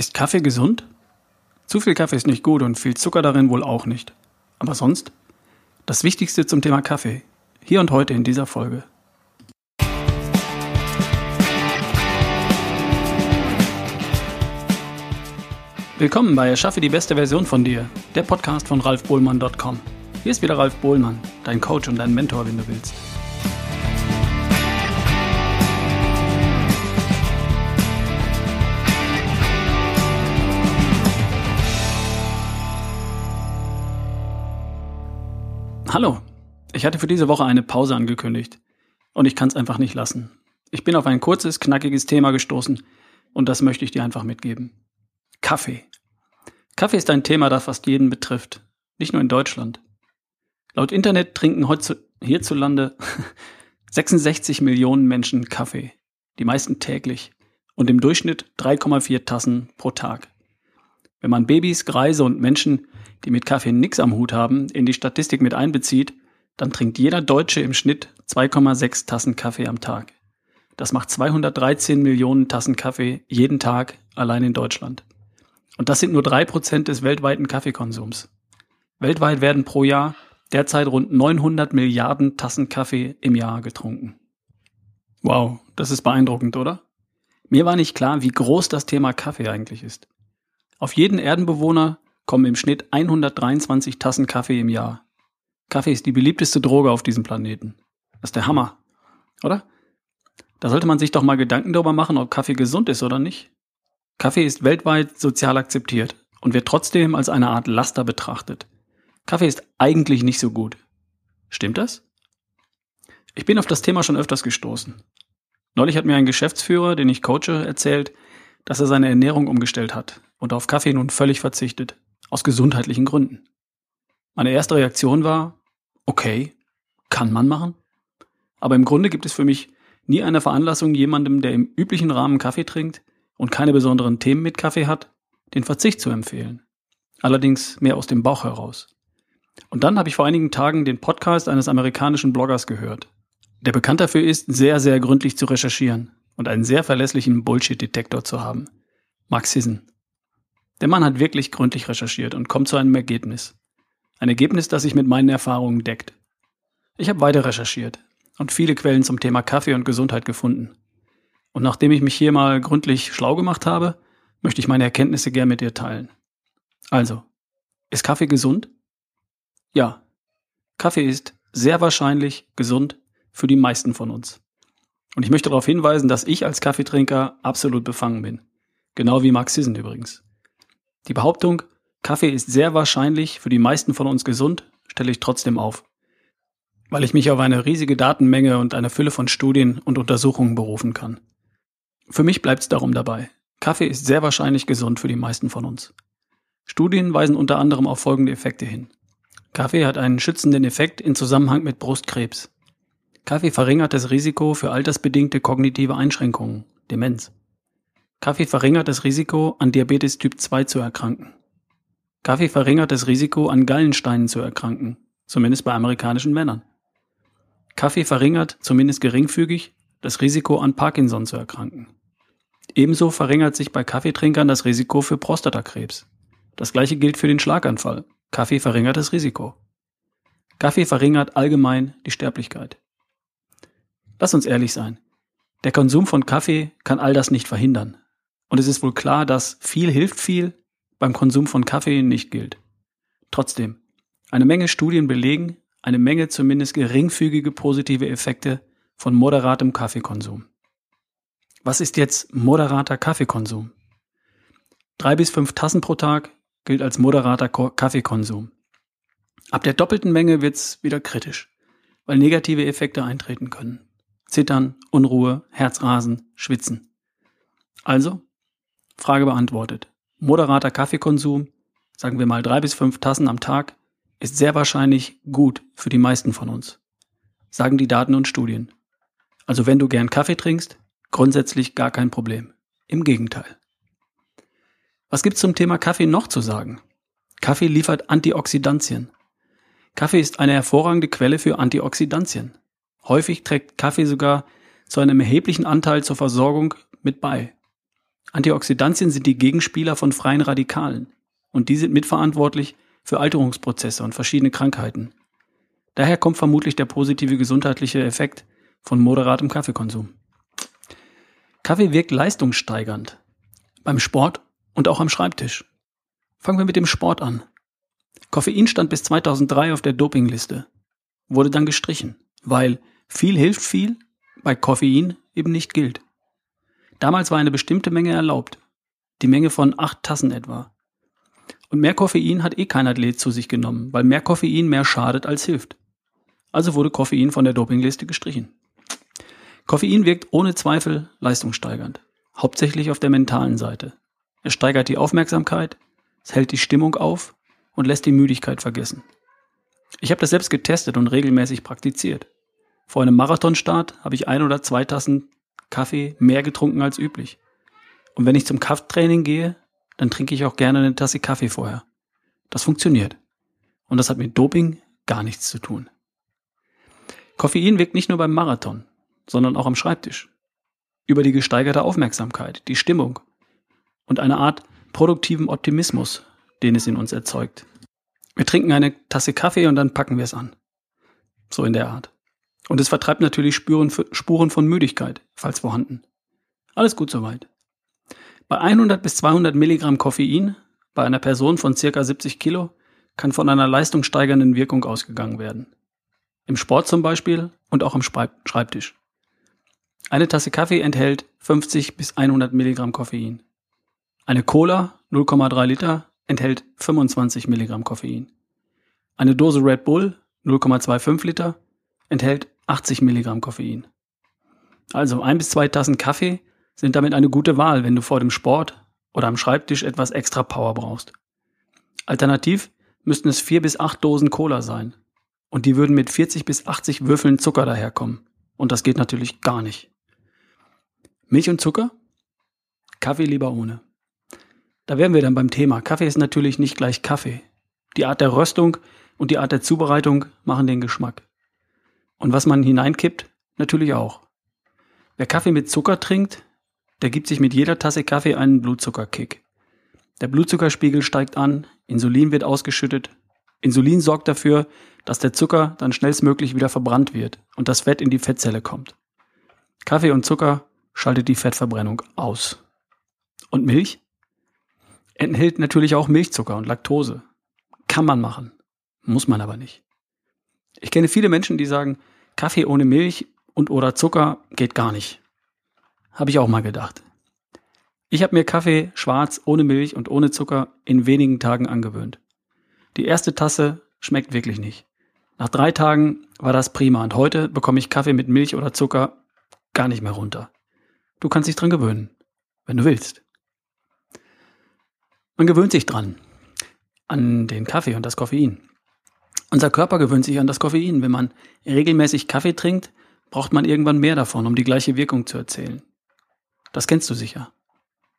Ist Kaffee gesund? Zu viel Kaffee ist nicht gut und viel Zucker darin wohl auch nicht. Aber sonst? Das Wichtigste zum Thema Kaffee. Hier und heute in dieser Folge. Willkommen bei Erschaffe die beste Version von dir, der Podcast von ralfbohlmann.com. Hier ist wieder Ralf Bohlmann, dein Coach und dein Mentor, wenn du willst. Hallo, ich hatte für diese Woche eine Pause angekündigt und ich kann es einfach nicht lassen. Ich bin auf ein kurzes, knackiges Thema gestoßen und das möchte ich dir einfach mitgeben. Kaffee. Kaffee ist ein Thema, das fast jeden betrifft, nicht nur in Deutschland. Laut Internet trinken hierzulande 66 Millionen Menschen Kaffee, die meisten täglich und im Durchschnitt 3,4 Tassen pro Tag. Wenn man Babys, Greise und Menschen die mit Kaffee nix am Hut haben, in die Statistik mit einbezieht, dann trinkt jeder Deutsche im Schnitt 2,6 Tassen Kaffee am Tag. Das macht 213 Millionen Tassen Kaffee jeden Tag allein in Deutschland. Und das sind nur drei Prozent des weltweiten Kaffeekonsums. Weltweit werden pro Jahr derzeit rund 900 Milliarden Tassen Kaffee im Jahr getrunken. Wow, das ist beeindruckend, oder? Mir war nicht klar, wie groß das Thema Kaffee eigentlich ist. Auf jeden Erdenbewohner kommen im Schnitt 123 Tassen Kaffee im Jahr. Kaffee ist die beliebteste Droge auf diesem Planeten. Das ist der Hammer, oder? Da sollte man sich doch mal Gedanken darüber machen, ob Kaffee gesund ist oder nicht. Kaffee ist weltweit sozial akzeptiert und wird trotzdem als eine Art Laster betrachtet. Kaffee ist eigentlich nicht so gut. Stimmt das? Ich bin auf das Thema schon öfters gestoßen. Neulich hat mir ein Geschäftsführer, den ich coache, erzählt, dass er seine Ernährung umgestellt hat und auf Kaffee nun völlig verzichtet. Aus gesundheitlichen Gründen. Meine erste Reaktion war, okay, kann man machen. Aber im Grunde gibt es für mich nie eine Veranlassung, jemandem, der im üblichen Rahmen Kaffee trinkt und keine besonderen Themen mit Kaffee hat, den Verzicht zu empfehlen. Allerdings mehr aus dem Bauch heraus. Und dann habe ich vor einigen Tagen den Podcast eines amerikanischen Bloggers gehört, der bekannt dafür ist, sehr, sehr gründlich zu recherchieren und einen sehr verlässlichen Bullshit-Detektor zu haben. Mark Sisson. Der Mann hat wirklich gründlich recherchiert und kommt zu einem Ergebnis. Ein Ergebnis, das sich mit meinen Erfahrungen deckt. Ich habe weiter recherchiert und viele Quellen zum Thema Kaffee und Gesundheit gefunden. Und nachdem ich mich hier mal gründlich schlau gemacht habe, möchte ich meine Erkenntnisse gern mit dir teilen. Also, ist Kaffee gesund? Ja. Kaffee ist sehr wahrscheinlich gesund für die meisten von uns. Und ich möchte darauf hinweisen, dass ich als Kaffeetrinker absolut befangen bin. Genau wie Max Sisson übrigens. Die Behauptung, Kaffee ist sehr wahrscheinlich für die meisten von uns gesund, stelle ich trotzdem auf, weil ich mich auf eine riesige Datenmenge und eine Fülle von Studien und Untersuchungen berufen kann. Für mich bleibt es darum dabei. Kaffee ist sehr wahrscheinlich gesund für die meisten von uns. Studien weisen unter anderem auf folgende Effekte hin. Kaffee hat einen schützenden Effekt in Zusammenhang mit Brustkrebs. Kaffee verringert das Risiko für altersbedingte kognitive Einschränkungen, Demenz. Kaffee verringert das Risiko, an Diabetes Typ 2 zu erkranken. Kaffee verringert das Risiko, an Gallensteinen zu erkranken, zumindest bei amerikanischen Männern. Kaffee verringert, zumindest geringfügig, das Risiko, an Parkinson zu erkranken. Ebenso verringert sich bei Kaffeetrinkern das Risiko für Prostatakrebs. Das gleiche gilt für den Schlaganfall. Kaffee verringert das Risiko. Kaffee verringert allgemein die Sterblichkeit. Lass uns ehrlich sein. Der Konsum von Kaffee kann all das nicht verhindern. Und es ist wohl klar, dass viel hilft viel beim Konsum von Kaffee nicht gilt. Trotzdem, eine Menge Studien belegen eine Menge zumindest geringfügige positive Effekte von moderatem Kaffeekonsum. Was ist jetzt moderater Kaffeekonsum? Drei bis fünf Tassen pro Tag gilt als moderater Kaffeekonsum. Ab der doppelten Menge wird's wieder kritisch, weil negative Effekte eintreten können. Zittern, Unruhe, Herzrasen, Schwitzen. Also Frage beantwortet. Moderater Kaffeekonsum, sagen wir mal drei bis fünf Tassen am Tag, ist sehr wahrscheinlich gut für die meisten von uns. Sagen die Daten und Studien. Also wenn du gern Kaffee trinkst, grundsätzlich gar kein Problem. Im Gegenteil. Was gibt's zum Thema Kaffee noch zu sagen? Kaffee liefert Antioxidantien. Kaffee ist eine hervorragende Quelle für Antioxidantien. Häufig trägt Kaffee sogar zu einem erheblichen Anteil zur Versorgung mit bei. Antioxidantien sind die Gegenspieler von freien Radikalen und die sind mitverantwortlich für Alterungsprozesse und verschiedene Krankheiten. Daher kommt vermutlich der positive gesundheitliche Effekt von moderatem Kaffeekonsum. Kaffee wirkt leistungssteigernd beim Sport und auch am Schreibtisch. Fangen wir mit dem Sport an. Koffein stand bis 2003 auf der Dopingliste, wurde dann gestrichen, weil viel hilft viel bei Koffein eben nicht gilt. Damals war eine bestimmte Menge erlaubt, die Menge von acht Tassen etwa. Und mehr Koffein hat eh kein Athlet zu sich genommen, weil mehr Koffein mehr schadet als hilft. Also wurde Koffein von der Dopingliste gestrichen. Koffein wirkt ohne Zweifel leistungssteigernd, hauptsächlich auf der mentalen Seite. Es steigert die Aufmerksamkeit, es hält die Stimmung auf und lässt die Müdigkeit vergessen. Ich habe das selbst getestet und regelmäßig praktiziert. Vor einem Marathonstart habe ich ein oder zwei Tassen Kaffee mehr getrunken als üblich. Und wenn ich zum Krafttraining gehe, dann trinke ich auch gerne eine Tasse Kaffee vorher. Das funktioniert. Und das hat mit Doping gar nichts zu tun. Koffein wirkt nicht nur beim Marathon, sondern auch am Schreibtisch. Über die gesteigerte Aufmerksamkeit, die Stimmung und eine Art produktiven Optimismus, den es in uns erzeugt. Wir trinken eine Tasse Kaffee und dann packen wir es an. So in der Art. Und es vertreibt natürlich Spuren, Spuren von Müdigkeit, falls vorhanden. Alles gut soweit. Bei 100 bis 200 Milligramm Koffein bei einer Person von circa 70 Kilo kann von einer leistungssteigernden Wirkung ausgegangen werden. Im Sport zum Beispiel und auch am Schreibtisch. Eine Tasse Kaffee enthält 50 bis 100 Milligramm Koffein. Eine Cola 0,3 Liter enthält 25 Milligramm Koffein. Eine Dose Red Bull 0,25 Liter enthält 80 Milligramm Koffein. Also ein bis zwei Tassen Kaffee sind damit eine gute Wahl, wenn du vor dem Sport oder am Schreibtisch etwas extra Power brauchst. Alternativ müssten es vier bis acht Dosen Cola sein. Und die würden mit 40 bis 80 Würfeln Zucker daherkommen. Und das geht natürlich gar nicht. Milch und Zucker? Kaffee lieber ohne. Da wären wir dann beim Thema. Kaffee ist natürlich nicht gleich Kaffee. Die Art der Röstung und die Art der Zubereitung machen den Geschmack. Und was man hineinkippt, natürlich auch. Wer Kaffee mit Zucker trinkt, der gibt sich mit jeder Tasse Kaffee einen Blutzuckerkick. Der Blutzuckerspiegel steigt an, Insulin wird ausgeschüttet. Insulin sorgt dafür, dass der Zucker dann schnellstmöglich wieder verbrannt wird und das Fett in die Fettzelle kommt. Kaffee und Zucker schaltet die Fettverbrennung aus. Und Milch? Enthält natürlich auch Milchzucker und Laktose. Kann man machen, muss man aber nicht. Ich kenne viele Menschen, die sagen, Kaffee ohne Milch und oder Zucker geht gar nicht. Habe ich auch mal gedacht. Ich habe mir Kaffee schwarz ohne Milch und ohne Zucker in wenigen Tagen angewöhnt. Die erste Tasse schmeckt wirklich nicht. Nach drei Tagen war das prima und heute bekomme ich Kaffee mit Milch oder Zucker gar nicht mehr runter. Du kannst dich dran gewöhnen, wenn du willst. Man gewöhnt sich dran an den Kaffee und das Koffein. Unser Körper gewöhnt sich an das Koffein. Wenn man regelmäßig Kaffee trinkt, braucht man irgendwann mehr davon, um die gleiche Wirkung zu erzielen. Das kennst du sicher.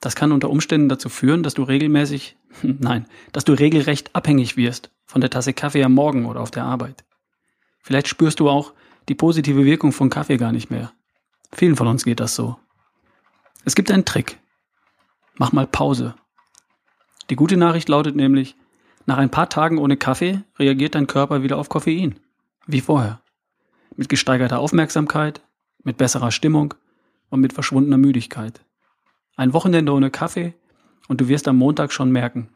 Das kann unter Umständen dazu führen, dass du regelmäßig, nein, dass du regelrecht abhängig wirst von der Tasse Kaffee am Morgen oder auf der Arbeit. Vielleicht spürst du auch die positive Wirkung von Kaffee gar nicht mehr. Vielen von uns geht das so. Es gibt einen Trick. Mach mal Pause. Die gute Nachricht lautet nämlich, nach ein paar Tagen ohne Kaffee reagiert dein Körper wieder auf Koffein. Wie vorher. Mit gesteigerter Aufmerksamkeit, mit besserer Stimmung und mit verschwundener Müdigkeit. Ein Wochenende ohne Kaffee und du wirst am Montag schon merken,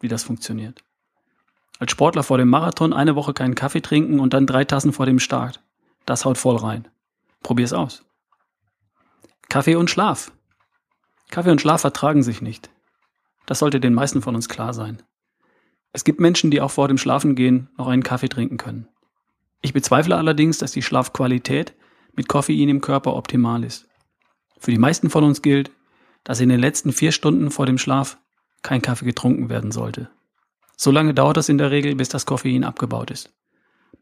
wie das funktioniert. Als Sportler vor dem Marathon eine Woche keinen Kaffee trinken und dann drei Tassen vor dem Start. Das haut voll rein. Probier's aus. Kaffee und Schlaf. Kaffee und Schlaf vertragen sich nicht. Das sollte den meisten von uns klar sein. Es gibt Menschen, die auch vor dem Schlafengehen noch einen Kaffee trinken können. Ich bezweifle allerdings, dass die Schlafqualität mit Koffein im Körper optimal ist. Für die meisten von uns gilt, dass in den letzten vier Stunden vor dem Schlaf kein Kaffee getrunken werden sollte. So lange dauert das in der Regel, bis das Koffein abgebaut ist.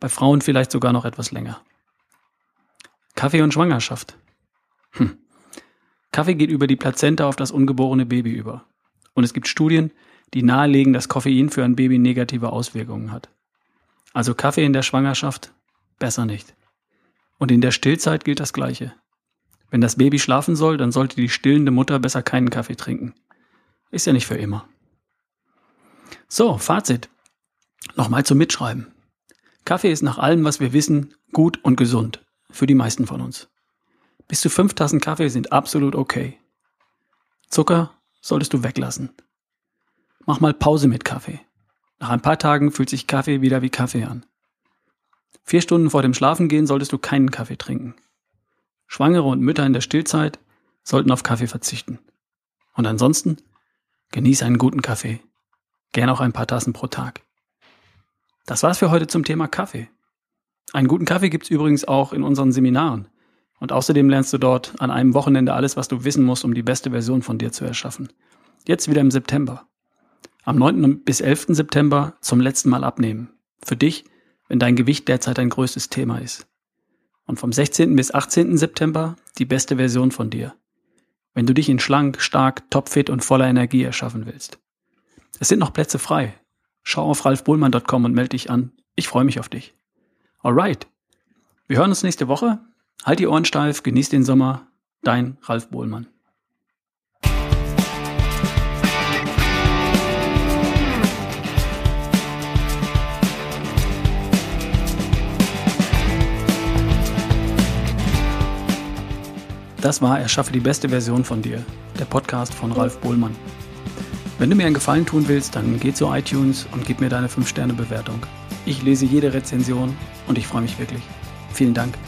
Bei Frauen vielleicht sogar noch etwas länger. Kaffee und Schwangerschaft. Hm. Kaffee geht über die Plazenta auf das ungeborene Baby über. Und es gibt Studien, die nahelegen, dass Koffein für ein Baby negative Auswirkungen hat. Also Kaffee in der Schwangerschaft besser nicht. Und in der Stillzeit gilt das Gleiche. Wenn das Baby schlafen soll, dann sollte die stillende Mutter besser keinen Kaffee trinken. Ist ja nicht für immer. So, Fazit. Nochmal zum Mitschreiben. Kaffee ist nach allem, was wir wissen, gut und gesund. Für die meisten von uns. Bis zu fünf Tassen Kaffee sind absolut okay. Zucker solltest du weglassen. Mach mal Pause mit Kaffee. Nach ein paar Tagen fühlt sich Kaffee wieder wie Kaffee an. Vier Stunden vor dem Schlafengehen solltest du keinen Kaffee trinken. Schwangere und Mütter in der Stillzeit sollten auf Kaffee verzichten. Und ansonsten genieße einen guten Kaffee. Gern auch ein paar Tassen pro Tag. Das war's für heute zum Thema Kaffee. Einen guten Kaffee gibt's übrigens auch in unseren Seminaren. Und außerdem lernst du dort an einem Wochenende alles, was du wissen musst, um die beste Version von dir zu erschaffen. Jetzt wieder im September. Am 9. bis 11. September zum letzten Mal abnehmen. Für dich, wenn dein Gewicht derzeit dein größtes Thema ist. Und vom 16. bis 18. September die beste Version von dir. Wenn du dich in schlank, stark, topfit und voller Energie erschaffen willst. Es sind noch Plätze frei. Schau auf ralfbohlmann.com und melde dich an. Ich freue mich auf dich. Alright. Wir hören uns nächste Woche. Halt die Ohren steif, genieß den Sommer. Dein Ralf Bohlmann. Das war Erschaffe die beste Version von dir, der Podcast von Ralf Bohlmann. Wenn du mir einen Gefallen tun willst, dann geh zu iTunes und gib mir deine 5-Sterne-Bewertung. Ich lese jede Rezension und ich freue mich wirklich. Vielen Dank.